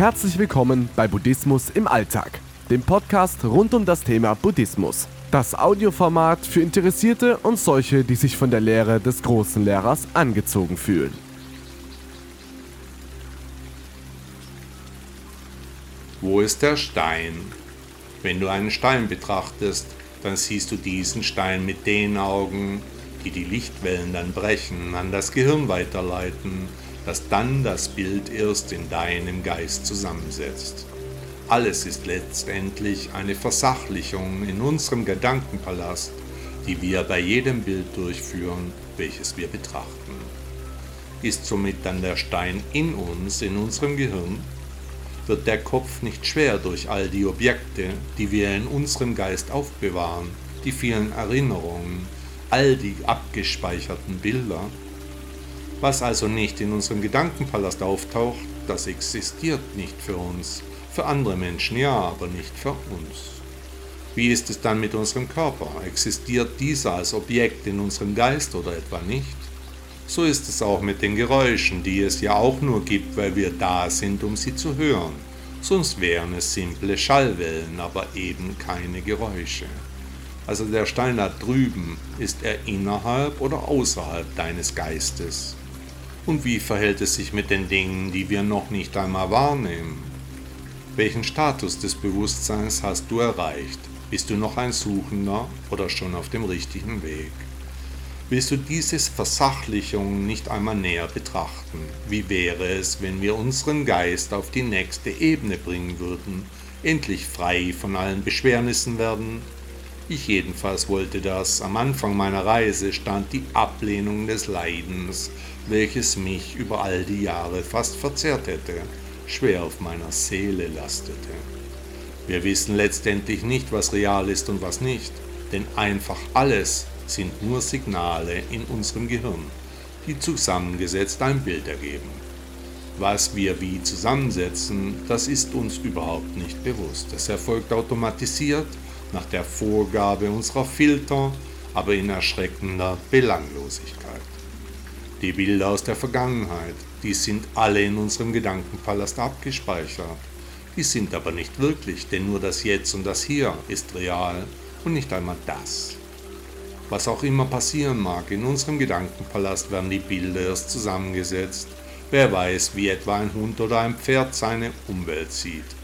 Herzlich willkommen bei Buddhismus im Alltag, dem Podcast rund um das Thema Buddhismus. Das Audioformat für Interessierte und solche, die sich von der Lehre des großen Lehrers angezogen fühlen. Wo ist der Stein? Wenn du einen Stein betrachtest, dann siehst du diesen Stein mit den Augen, die die Lichtwellen dann brechen, an das Gehirn weiterleiten, das dann das Bild erst in deinem Geist zusammensetzt. Alles ist letztendlich eine Versachlichung in unserem Gedankenpalast, die wir bei jedem Bild durchführen, welches wir betrachten. Ist somit dann der Stein in uns, in unserem Gehirn, wird der Kopf nicht schwer durch all die Objekte, die wir in unserem Geist aufbewahren, die vielen Erinnerungen, all die abgespeicherten Bilder. Was also nicht in unserem Gedankenpalast auftaucht, das existiert nicht für uns. Für andere Menschen ja, aber nicht für uns. Wie ist es dann mit unserem Körper? Existiert dieser als Objekt in unserem Geist oder etwa nicht? So ist es auch mit den Geräuschen, die es ja auch nur gibt, weil wir da sind, um sie zu hören. Sonst wären es simple Schallwellen, aber eben keine Geräusche. Also der Stein da drüben, ist er innerhalb oder außerhalb deines Geistes? Und wie verhält es sich mit den Dingen, die wir noch nicht einmal wahrnehmen? Welchen Status des Bewusstseins hast du erreicht? Bist du noch ein Suchender oder schon auf dem richtigen Weg? Willst du diese Versachlichung nicht einmal näher betrachten? Wie wäre es, wenn wir unseren Geist auf die nächste Ebene bringen würden, endlich frei von allen Beschwernissen werden? Ich jedenfalls wollte das. Am Anfang meiner Reise stand die Ablehnung des Leidens, welches mich über all die Jahre fast verzehrt hätte schwer auf meiner Seele lastete. Wir wissen letztendlich nicht, was real ist und was nicht, denn einfach alles sind nur Signale in unserem Gehirn, die zusammengesetzt ein Bild ergeben. Was wir wie zusammensetzen, das ist uns überhaupt nicht bewusst. Es erfolgt automatisiert nach der Vorgabe unserer Filter, aber in erschreckender Belanglosigkeit. Die Bilder aus der Vergangenheit, die sind alle in unserem Gedankenpalast abgespeichert. Die sind aber nicht wirklich, denn nur das Jetzt und das Hier ist real und nicht einmal das. Was auch immer passieren mag, in unserem Gedankenpalast werden die Bilder erst zusammengesetzt. Wer weiß, wie etwa ein Hund oder ein Pferd seine Umwelt sieht.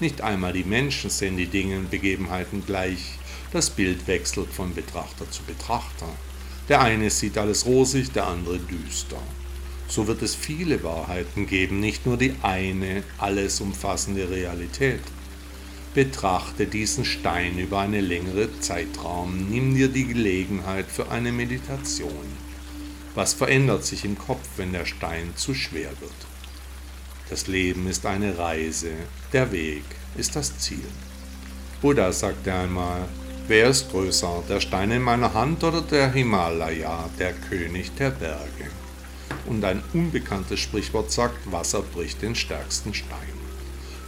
Nicht einmal die Menschen sehen die Dinge und Begebenheiten gleich. Das Bild wechselt von Betrachter zu Betrachter. Der eine sieht alles rosig, der andere düster so wird es viele Wahrheiten geben, nicht nur die eine alles umfassende Realität. Betrachte diesen Stein über eine längere Zeitraum, nimm dir die Gelegenheit für eine Meditation. Was verändert sich im Kopf, wenn der Stein zu schwer wird? Das Leben ist eine Reise, der Weg ist das Ziel. Buddha sagte einmal, wer ist größer, der Stein in meiner Hand oder der Himalaya, der König der Berge? und ein unbekanntes Sprichwort sagt, Wasser bricht den stärksten Stein.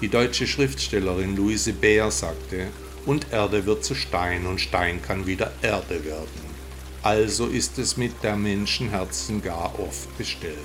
Die deutsche Schriftstellerin Louise Bär sagte, und Erde wird zu Stein und Stein kann wieder Erde werden. Also ist es mit der Menschenherzen gar oft bestellt.